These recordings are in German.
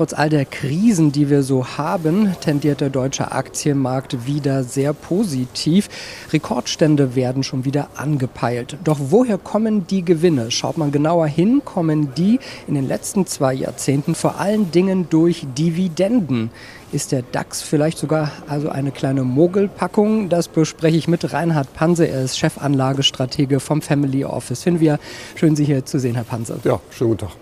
Trotz all der Krisen, die wir so haben, tendiert der deutsche Aktienmarkt wieder sehr positiv. Rekordstände werden schon wieder angepeilt. Doch woher kommen die Gewinne? Schaut man genauer hin, kommen die in den letzten zwei Jahrzehnten vor allen Dingen durch Dividenden. Ist der DAX vielleicht sogar also eine kleine Mogelpackung? Das bespreche ich mit Reinhard Panse. Er ist Chefanlagestratege vom Family Office. Finden wir schön, Sie hier zu sehen, Herr Panse. Ja, schönen guten Tag.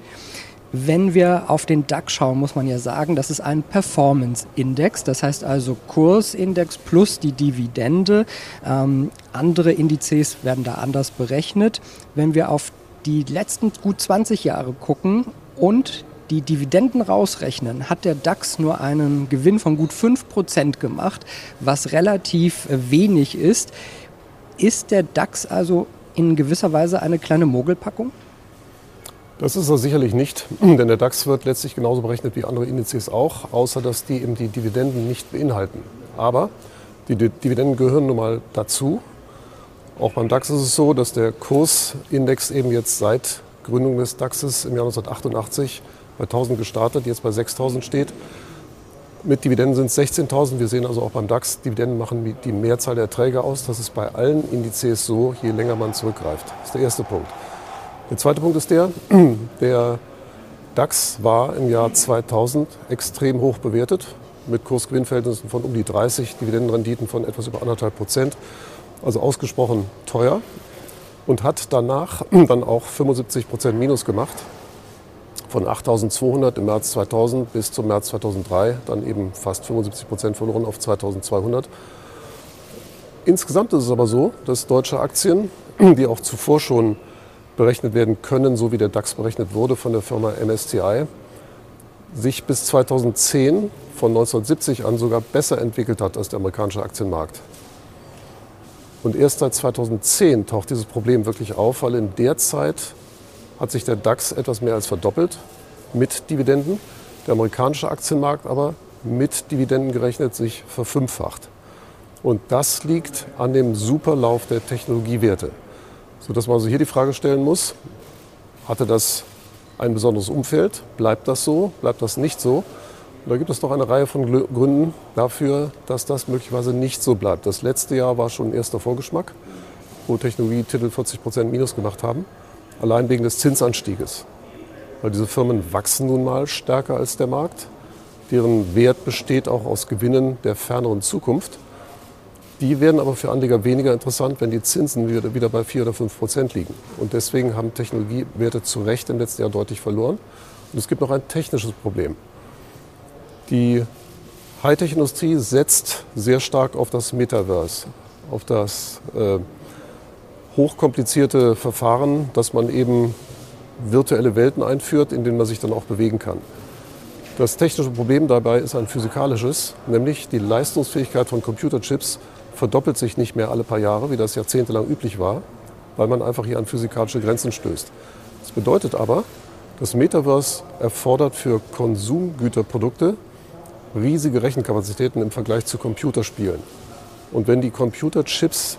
Wenn wir auf den DAX schauen, muss man ja sagen, das ist ein Performance-Index. Das heißt also Kursindex plus die Dividende. Ähm, andere Indizes werden da anders berechnet. Wenn wir auf die letzten gut 20 Jahre gucken und die Dividenden rausrechnen, hat der DAX nur einen Gewinn von gut 5% gemacht, was relativ wenig ist. Ist der DAX also in gewisser Weise eine kleine Mogelpackung? Das ist er sicherlich nicht, denn der DAX wird letztlich genauso berechnet wie andere Indizes auch, außer dass die eben die Dividenden nicht beinhalten. Aber die Dividenden gehören nun mal dazu. Auch beim DAX ist es so, dass der Kursindex eben jetzt seit Gründung des DAXes im Jahr 1988 bei 1000 gestartet, jetzt bei 6000 steht. Mit Dividenden sind es 16.000. Wir sehen also auch beim DAX, Dividenden machen die Mehrzahl der Erträge aus. Das ist bei allen Indizes so, je länger man zurückgreift. Das ist der erste Punkt. Der zweite Punkt ist der, der DAX war im Jahr 2000 extrem hoch bewertet, mit Kursgewinnverhältnissen von um die 30, Dividendenrenditen von etwas über anderthalb Prozent, also ausgesprochen teuer und hat danach dann auch 75 Prozent Minus gemacht von 8.200 im März 2000 bis zum März 2003, dann eben fast 75 Prozent verloren auf 2.200. Insgesamt ist es aber so, dass deutsche Aktien, die auch zuvor schon berechnet werden können, so wie der DAX berechnet wurde von der Firma MSCI, sich bis 2010 von 1970 an sogar besser entwickelt hat als der amerikanische Aktienmarkt. Und erst seit 2010 taucht dieses Problem wirklich auf, weil in der Zeit hat sich der DAX etwas mehr als verdoppelt mit Dividenden. Der amerikanische Aktienmarkt aber mit Dividenden gerechnet sich verfünffacht. Und das liegt an dem Superlauf der Technologiewerte. Sodass man also hier die Frage stellen muss, hatte das ein besonderes Umfeld? Bleibt das so? Bleibt das nicht so? Und da gibt es noch eine Reihe von Gründen dafür, dass das möglicherweise nicht so bleibt. Das letzte Jahr war schon ein erster Vorgeschmack, wo Technologietitel 40 Prozent Minus gemacht haben allein wegen des Zinsanstieges. Weil diese Firmen wachsen nun mal stärker als der Markt. Deren Wert besteht auch aus Gewinnen der ferneren Zukunft. Die werden aber für Anleger weniger interessant, wenn die Zinsen wieder, wieder bei 4 oder 5 Prozent liegen. Und deswegen haben Technologiewerte zu Recht im letzten Jahr deutlich verloren. Und es gibt noch ein technisches Problem. Die Hightech-Industrie setzt sehr stark auf das Metaverse, auf das äh, hochkomplizierte Verfahren, dass man eben virtuelle Welten einführt, in denen man sich dann auch bewegen kann. Das technische Problem dabei ist ein physikalisches, nämlich die Leistungsfähigkeit von Computerchips verdoppelt sich nicht mehr alle paar Jahre, wie das jahrzehntelang üblich war, weil man einfach hier an physikalische Grenzen stößt. Das bedeutet aber, das Metaverse erfordert für Konsumgüterprodukte riesige Rechenkapazitäten im Vergleich zu Computerspielen. Und wenn die Computerchips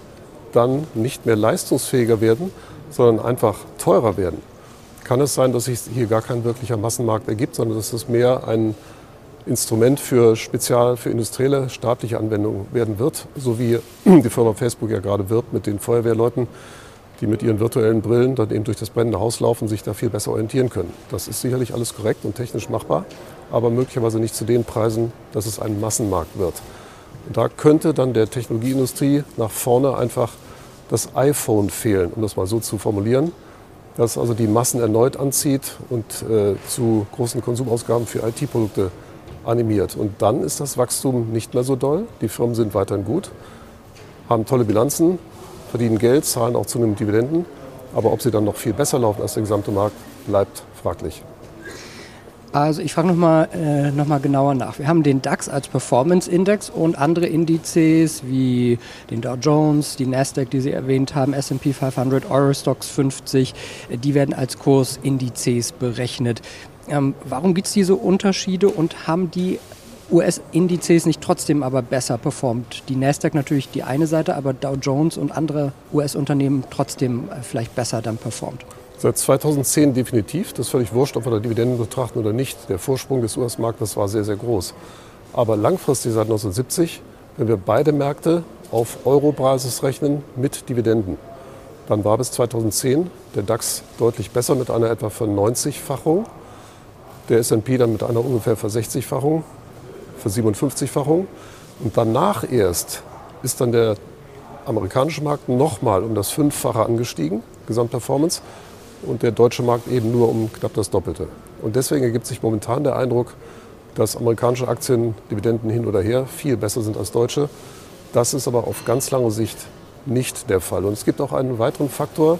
dann nicht mehr leistungsfähiger werden, sondern einfach teurer werden, kann es sein, dass sich hier gar kein wirklicher Massenmarkt ergibt, sondern dass es mehr ein Instrument für spezial für industrielle staatliche Anwendungen werden wird, so wie die Firma Facebook ja gerade wirbt mit den Feuerwehrleuten, die mit ihren virtuellen Brillen dann eben durch das brennende Haus laufen, sich da viel besser orientieren können. Das ist sicherlich alles korrekt und technisch machbar, aber möglicherweise nicht zu den Preisen, dass es ein Massenmarkt wird. Und da könnte dann der Technologieindustrie nach vorne einfach das iPhone fehlen, um das mal so zu formulieren, das also die Massen erneut anzieht und äh, zu großen Konsumausgaben für IT-Produkte animiert. Und dann ist das Wachstum nicht mehr so doll. Die Firmen sind weiterhin gut, haben tolle Bilanzen, verdienen Geld, zahlen auch zunehmend Dividenden. Aber ob sie dann noch viel besser laufen als der gesamte Markt, bleibt fraglich. Also ich frage nochmal äh, noch genauer nach. Wir haben den DAX als Performance-Index und andere Indizes wie den Dow Jones, die Nasdaq, die Sie erwähnt haben, S&P 500, Eurostox 50, die werden als Kursindizes berechnet. Ähm, warum gibt es diese Unterschiede und haben die US-Indizes nicht trotzdem aber besser performt? Die Nasdaq natürlich die eine Seite, aber Dow Jones und andere US-Unternehmen trotzdem äh, vielleicht besser dann performt? Seit 2010 definitiv. Das ist völlig wurscht, ob wir da Dividenden betrachten oder nicht. Der Vorsprung des US-Marktes war sehr, sehr groß. Aber langfristig seit 1970, wenn wir beide Märkte auf Euro-Basis rechnen mit Dividenden, dann war bis 2010 der DAX deutlich besser mit einer etwa 90-fachung, der S&P dann mit einer ungefähr für 60-fachung, für 57-fachung. Und danach erst ist dann der amerikanische Markt nochmal um das Fünffache angestiegen, Gesamtperformance und der deutsche Markt eben nur um knapp das Doppelte. Und deswegen ergibt sich momentan der Eindruck, dass amerikanische Aktien, Dividenden hin oder her, viel besser sind als deutsche. Das ist aber auf ganz lange Sicht nicht der Fall. Und es gibt auch einen weiteren Faktor,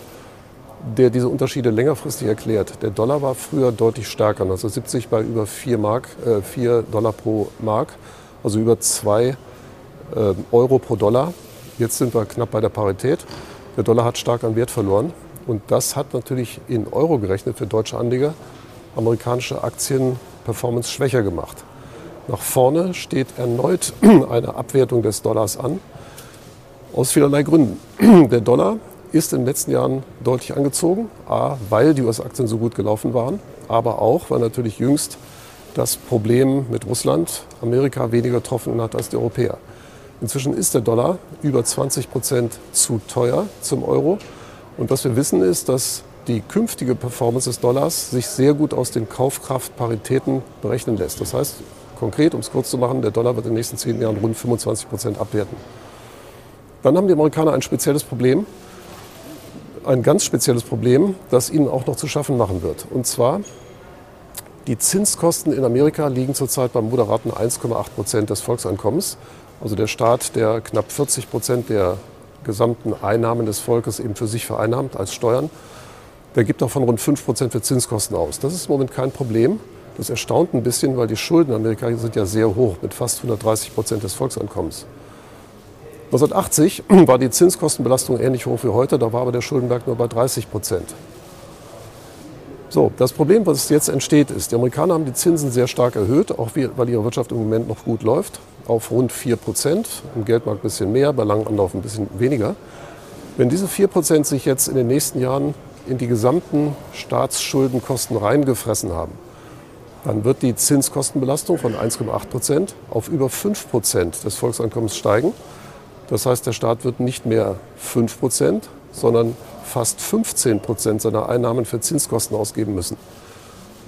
der diese Unterschiede längerfristig erklärt. Der Dollar war früher deutlich stärker, 1970 bei über 4, Mark, äh, 4 Dollar pro Mark, also über 2 äh, Euro pro Dollar. Jetzt sind wir knapp bei der Parität. Der Dollar hat stark an Wert verloren. Und das hat natürlich in Euro gerechnet für deutsche Anleger amerikanische Aktienperformance schwächer gemacht. Nach vorne steht erneut eine Abwertung des Dollars an, aus vielerlei Gründen. Der Dollar ist in den letzten Jahren deutlich angezogen, a, weil die US-Aktien so gut gelaufen waren, aber auch, weil natürlich jüngst das Problem mit Russland Amerika weniger getroffen hat als die Europäer. Inzwischen ist der Dollar über 20 Prozent zu teuer zum Euro. Und was wir wissen ist, dass die künftige Performance des Dollars sich sehr gut aus den Kaufkraftparitäten berechnen lässt. Das heißt, konkret, um es kurz zu machen, der Dollar wird in den nächsten zehn Jahren rund 25 Prozent abwerten. Dann haben die Amerikaner ein spezielles Problem, ein ganz spezielles Problem, das ihnen auch noch zu schaffen machen wird. Und zwar, die Zinskosten in Amerika liegen zurzeit beim moderaten 1,8 Prozent des Volkseinkommens. Also der Staat, der knapp 40 Prozent der gesamten Einnahmen des Volkes eben für sich vereinnahmt als Steuern. Der gibt davon rund 5 Prozent für Zinskosten aus. Das ist im Moment kein Problem. Das erstaunt ein bisschen, weil die Schulden in Amerika sind ja sehr hoch, mit fast 130 Prozent des Volkseinkommens. 1980 war die Zinskostenbelastung ähnlich hoch wie heute, da war aber der Schuldenberg nur bei 30 Prozent. So, das Problem, was jetzt entsteht, ist, die Amerikaner haben die Zinsen sehr stark erhöht, auch weil ihre Wirtschaft im Moment noch gut läuft auf rund 4 Prozent, im Geldmarkt ein bisschen mehr, bei langem Anlauf ein bisschen weniger. Wenn diese 4 Prozent sich jetzt in den nächsten Jahren in die gesamten Staatsschuldenkosten reingefressen haben, dann wird die Zinskostenbelastung von 1,8 Prozent auf über 5 Prozent des Volkseinkommens steigen. Das heißt, der Staat wird nicht mehr 5 Prozent, sondern fast 15 Prozent seiner Einnahmen für Zinskosten ausgeben müssen.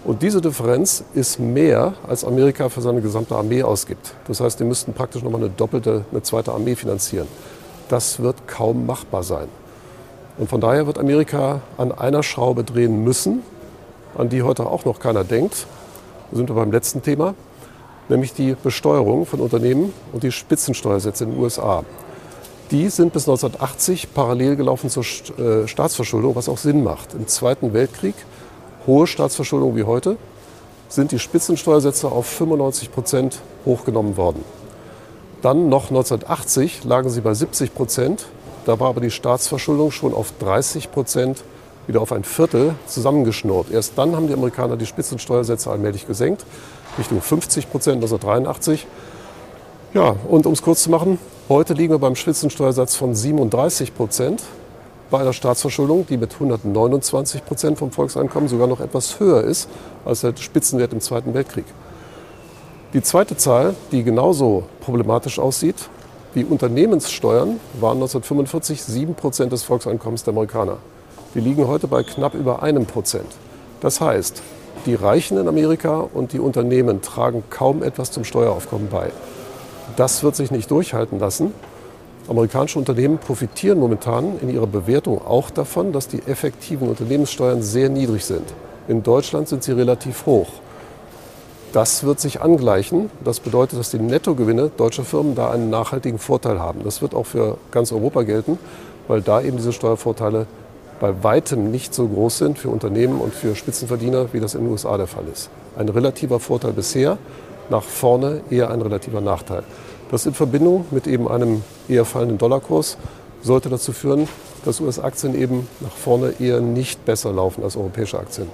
Und diese Differenz ist mehr, als Amerika für seine gesamte Armee ausgibt. Das heißt, die müssten praktisch nochmal eine doppelte, eine zweite Armee finanzieren. Das wird kaum machbar sein. Und von daher wird Amerika an einer Schraube drehen müssen, an die heute auch noch keiner denkt. Da sind wir beim letzten Thema, nämlich die Besteuerung von Unternehmen und die Spitzensteuersätze in den USA. Die sind bis 1980 parallel gelaufen zur äh, Staatsverschuldung, was auch Sinn macht. Im Zweiten Weltkrieg hohe Staatsverschuldung wie heute, sind die Spitzensteuersätze auf 95 Prozent hochgenommen worden. Dann noch 1980 lagen sie bei 70 Prozent. Da war aber die Staatsverschuldung schon auf 30 Prozent wieder auf ein Viertel zusammengeschnurrt. Erst dann haben die Amerikaner die Spitzensteuersätze allmählich gesenkt, Richtung 50 Prozent 1983. Ja, und um es kurz zu machen, heute liegen wir beim Spitzensteuersatz von 37 Prozent bei einer Staatsverschuldung, die mit 129 Prozent vom Volkseinkommen sogar noch etwas höher ist als der Spitzenwert im Zweiten Weltkrieg. Die zweite Zahl, die genauso problematisch aussieht, die Unternehmenssteuern waren 1945 7 Prozent des Volkseinkommens der Amerikaner. Die liegen heute bei knapp über einem Prozent. Das heißt, die Reichen in Amerika und die Unternehmen tragen kaum etwas zum Steueraufkommen bei. Das wird sich nicht durchhalten lassen. Amerikanische Unternehmen profitieren momentan in ihrer Bewertung auch davon, dass die effektiven Unternehmenssteuern sehr niedrig sind. In Deutschland sind sie relativ hoch. Das wird sich angleichen. Das bedeutet, dass die Nettogewinne deutscher Firmen da einen nachhaltigen Vorteil haben. Das wird auch für ganz Europa gelten, weil da eben diese Steuervorteile bei weitem nicht so groß sind für Unternehmen und für Spitzenverdiener, wie das in den USA der Fall ist. Ein relativer Vorteil bisher, nach vorne eher ein relativer Nachteil. Das in Verbindung mit eben einem eher fallenden Dollarkurs sollte dazu führen, dass US-Aktien eben nach vorne eher nicht besser laufen als europäische Aktien.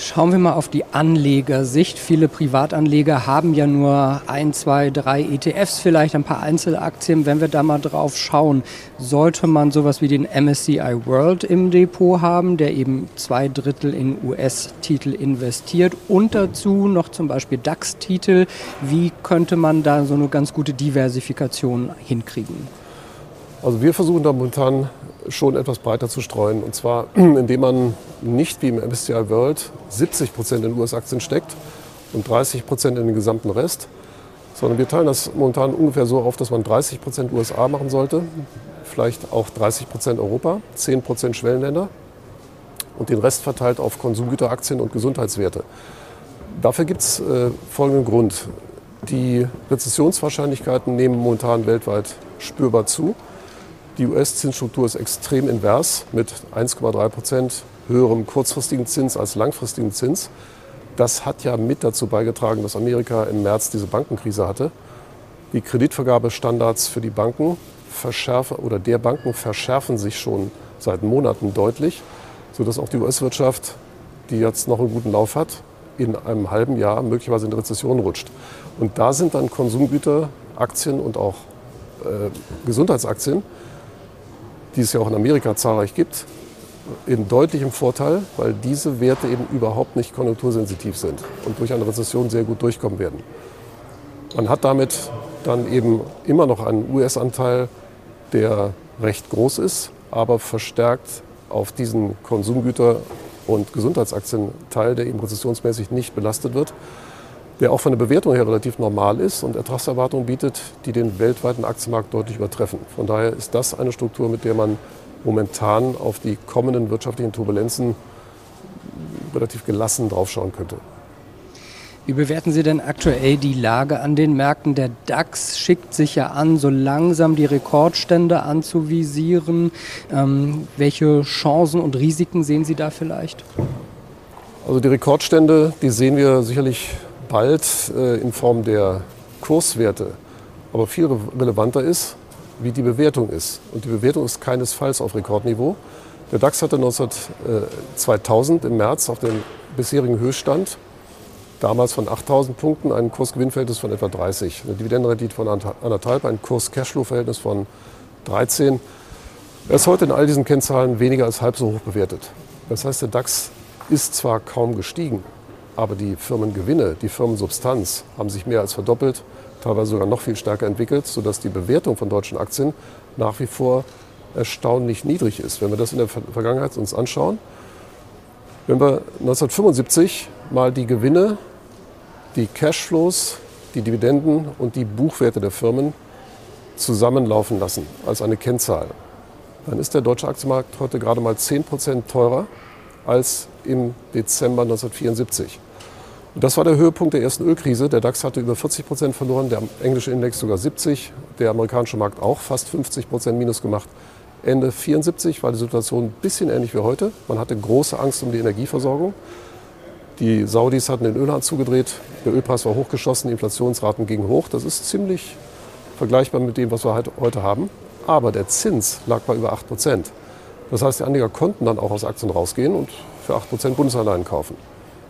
Schauen wir mal auf die Anlegersicht. Viele Privatanleger haben ja nur ein, zwei, drei ETFs, vielleicht ein paar Einzelaktien. Wenn wir da mal drauf schauen, sollte man sowas wie den MSCI World im Depot haben, der eben zwei Drittel in US-Titel investiert und dazu noch zum Beispiel DAX-Titel. Wie könnte man da so eine ganz gute Diversifikation hinkriegen? Also wir versuchen da momentan schon etwas breiter zu streuen. Und zwar, indem man nicht wie im MSCI World 70 Prozent in US-Aktien steckt und 30 Prozent in den gesamten Rest, sondern wir teilen das momentan ungefähr so auf, dass man 30 Prozent USA machen sollte, vielleicht auch 30 Prozent Europa, 10 Prozent Schwellenländer und den Rest verteilt auf Konsumgüteraktien und Gesundheitswerte. Dafür gibt es äh, folgenden Grund. Die Rezessionswahrscheinlichkeiten nehmen momentan weltweit spürbar zu. Die US-Zinsstruktur ist extrem invers mit 1,3 Prozent höherem kurzfristigen Zins als langfristigen Zins. Das hat ja mit dazu beigetragen, dass Amerika im März diese Bankenkrise hatte. Die Kreditvergabestandards für die Banken verschärfen oder der Banken verschärfen sich schon seit Monaten deutlich, sodass auch die US-Wirtschaft, die jetzt noch einen guten Lauf hat, in einem halben Jahr möglicherweise in Rezession rutscht. Und da sind dann Konsumgüter, Aktien und auch äh, Gesundheitsaktien die es ja auch in Amerika zahlreich gibt, in deutlichem Vorteil, weil diese Werte eben überhaupt nicht konjunktursensitiv sind und durch eine Rezession sehr gut durchkommen werden. Man hat damit dann eben immer noch einen US-Anteil, der recht groß ist, aber verstärkt auf diesen Konsumgüter- und Gesundheitsaktienteil, der eben rezessionsmäßig nicht belastet wird der auch von der Bewertung her relativ normal ist und Ertragserwartungen bietet, die den weltweiten Aktienmarkt deutlich übertreffen. Von daher ist das eine Struktur, mit der man momentan auf die kommenden wirtschaftlichen Turbulenzen relativ gelassen draufschauen könnte. Wie bewerten Sie denn aktuell die Lage an den Märkten? Der DAX schickt sich ja an, so langsam die Rekordstände anzuvisieren. Ähm, welche Chancen und Risiken sehen Sie da vielleicht? Also die Rekordstände, die sehen wir sicherlich bald äh, in Form der Kurswerte. Aber viel relevanter ist, wie die Bewertung ist. Und die Bewertung ist keinesfalls auf Rekordniveau. Der DAX hatte 19, äh, 2000 im März auf den bisherigen Höchststand, damals von 8000 Punkten, ein Kursgewinnverhältnis von etwa 30, eine Dividendenrendite von anderthalb, ein Kurs-Cashflow-Verhältnis von 13. Er ist heute in all diesen Kennzahlen weniger als halb so hoch bewertet. Das heißt, der DAX ist zwar kaum gestiegen, aber die Firmengewinne, die Firmensubstanz haben sich mehr als verdoppelt, teilweise sogar noch viel stärker entwickelt, sodass die Bewertung von deutschen Aktien nach wie vor erstaunlich niedrig ist. Wenn wir das in der Vergangenheit uns anschauen, wenn wir 1975 mal die Gewinne, die Cashflows, die Dividenden und die Buchwerte der Firmen zusammenlaufen lassen als eine Kennzahl, dann ist der deutsche Aktienmarkt heute gerade mal 10 Prozent teurer als im Dezember 1974. Und das war der Höhepunkt der ersten Ölkrise. Der DAX hatte über 40 Prozent verloren, der englische Index sogar 70, der amerikanische Markt auch fast 50 Prozent minus gemacht. Ende 74 war die Situation ein bisschen ähnlich wie heute. Man hatte große Angst um die Energieversorgung. Die Saudis hatten den Ölhahn zugedreht, der Ölpreis war hochgeschossen, die Inflationsraten gingen hoch. Das ist ziemlich vergleichbar mit dem, was wir heute haben. Aber der Zins lag bei über 8 Prozent. Das heißt, die Anleger konnten dann auch aus Aktien rausgehen und für 8 Prozent Bundesanleihen kaufen.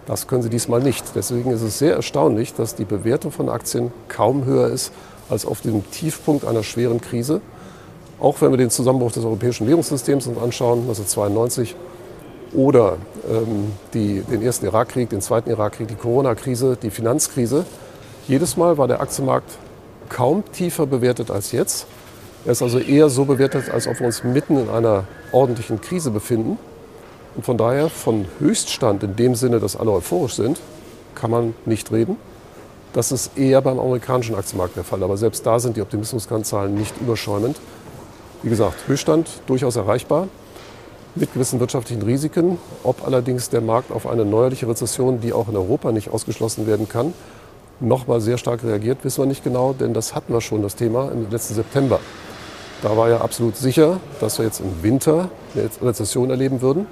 Das können sie diesmal nicht. Deswegen ist es sehr erstaunlich, dass die Bewertung von Aktien kaum höher ist als auf dem Tiefpunkt einer schweren Krise. Auch wenn wir den Zusammenbruch des europäischen Währungssystems uns anschauen, 1992, oder ähm, die, den ersten Irakkrieg, den zweiten Irakkrieg, die Corona-Krise, die Finanzkrise. Jedes Mal war der Aktienmarkt kaum tiefer bewertet als jetzt. Er ist also eher so bewertet, als ob wir uns mitten in einer ordentlichen Krise befinden. Und von daher von Höchststand in dem Sinne, dass alle euphorisch sind, kann man nicht reden. Das ist eher beim amerikanischen Aktienmarkt der Fall. Aber selbst da sind die Optimismuskennzahlen nicht überschäumend. Wie gesagt, Höchststand durchaus erreichbar mit gewissen wirtschaftlichen Risiken. Ob allerdings der Markt auf eine neuerliche Rezession, die auch in Europa nicht ausgeschlossen werden kann, nochmal sehr stark reagiert, wissen wir nicht genau, denn das hatten wir schon, das Thema, im letzten September. Da war ja absolut sicher, dass wir jetzt im Winter eine Rezession erleben würden.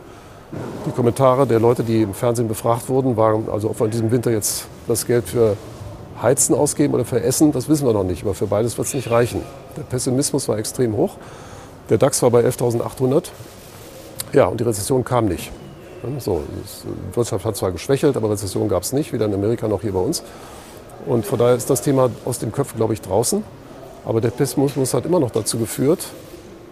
Die Kommentare der Leute, die im Fernsehen befragt wurden, waren, also ob wir in diesem Winter jetzt das Geld für Heizen ausgeben oder für Essen, das wissen wir noch nicht. Aber für beides wird es nicht reichen. Der Pessimismus war extrem hoch. Der DAX war bei 11.800. Ja, und die Rezession kam nicht. So, die Wirtschaft hat zwar geschwächelt, aber Rezession gab es nicht, weder in Amerika noch hier bei uns. Und von daher ist das Thema aus den Köpfen, glaube ich, draußen. Aber der Pessimismus hat immer noch dazu geführt,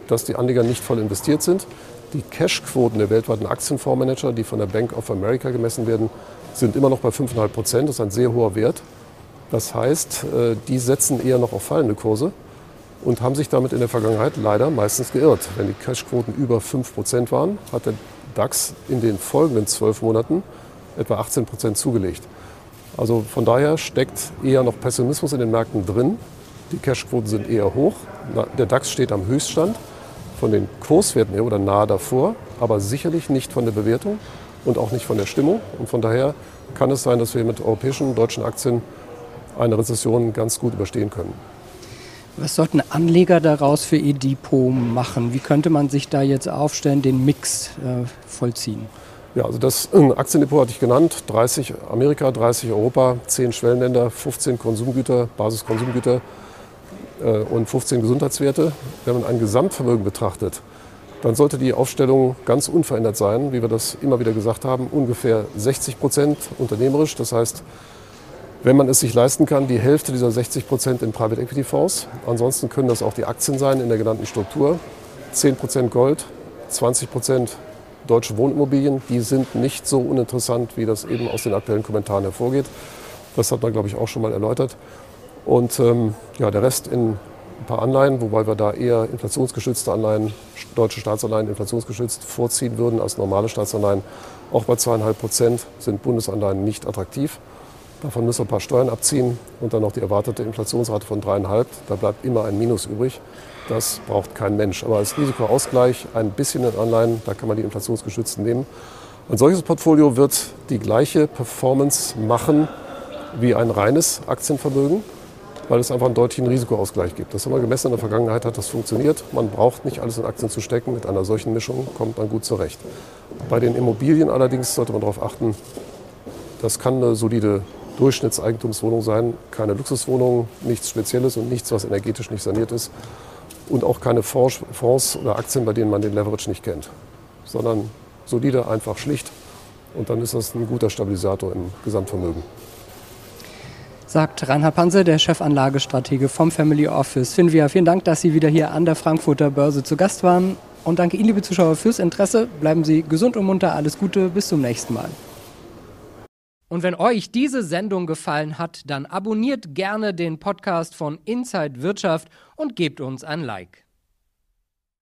dass die Anleger nicht voll investiert sind. Die Cashquoten der weltweiten Aktienfondsmanager, die von der Bank of America gemessen werden, sind immer noch bei 5,5 Prozent. Das ist ein sehr hoher Wert. Das heißt, äh, die setzen eher noch auf fallende Kurse und haben sich damit in der Vergangenheit leider meistens geirrt. Wenn die Cashquoten über 5 Prozent waren, hat der DAX in den folgenden zwölf Monaten etwa 18 Prozent zugelegt. Also von daher steckt eher noch Pessimismus in den Märkten drin. Die Cashquoten sind eher hoch. Der DAX steht am Höchststand von den Kurswerten her oder nahe davor, aber sicherlich nicht von der Bewertung und auch nicht von der Stimmung. Und von daher kann es sein, dass wir mit europäischen, deutschen Aktien eine Rezession ganz gut überstehen können. Was sollten Anleger daraus für ihr Depot machen? Wie könnte man sich da jetzt aufstellen, den Mix äh, vollziehen? Ja, also das äh, Aktiendepot hatte ich genannt. 30 Amerika, 30 Europa, 10 Schwellenländer, 15 Konsumgüter, Basiskonsumgüter und 15 Gesundheitswerte. Wenn man ein Gesamtvermögen betrachtet, dann sollte die Aufstellung ganz unverändert sein, wie wir das immer wieder gesagt haben, ungefähr 60 Prozent unternehmerisch. Das heißt, wenn man es sich leisten kann, die Hälfte dieser 60 Prozent in Private Equity Fonds. Ansonsten können das auch die Aktien sein in der genannten Struktur. 10 Prozent Gold, 20 Prozent deutsche Wohnimmobilien, die sind nicht so uninteressant, wie das eben aus den aktuellen Kommentaren hervorgeht. Das hat man, glaube ich, auch schon mal erläutert. Und ähm, ja, der Rest in ein paar Anleihen, wobei wir da eher inflationsgeschützte Anleihen, deutsche Staatsanleihen inflationsgeschützt vorziehen würden als normale Staatsanleihen. Auch bei zweieinhalb Prozent sind Bundesanleihen nicht attraktiv. Davon müssen wir ein paar Steuern abziehen und dann noch die erwartete Inflationsrate von dreieinhalb. Da bleibt immer ein Minus übrig. Das braucht kein Mensch. Aber als Risikoausgleich ein bisschen in Anleihen, da kann man die inflationsgeschützten nehmen. Ein solches Portfolio wird die gleiche Performance machen wie ein reines Aktienvermögen, weil es einfach einen deutlichen Risikoausgleich gibt. Das haben wir gemessen in der Vergangenheit, hat das funktioniert. Man braucht nicht alles in Aktien zu stecken. Mit einer solchen Mischung kommt man gut zurecht. Bei den Immobilien allerdings sollte man darauf achten, das kann eine solide Durchschnittseigentumswohnung sein, keine Luxuswohnung, nichts Spezielles und nichts, was energetisch nicht saniert ist und auch keine Fonds oder Aktien, bei denen man den Leverage nicht kennt, sondern solide, einfach schlicht. Und dann ist das ein guter Stabilisator im Gesamtvermögen. Sagt Reinhard Panse, der Chefanlagestratege vom Family Office. Finvia, vielen Dank, dass Sie wieder hier an der Frankfurter Börse zu Gast waren. Und danke Ihnen, liebe Zuschauer, fürs Interesse. Bleiben Sie gesund und munter. Alles Gute. Bis zum nächsten Mal. Und wenn euch diese Sendung gefallen hat, dann abonniert gerne den Podcast von Inside Wirtschaft und gebt uns ein Like.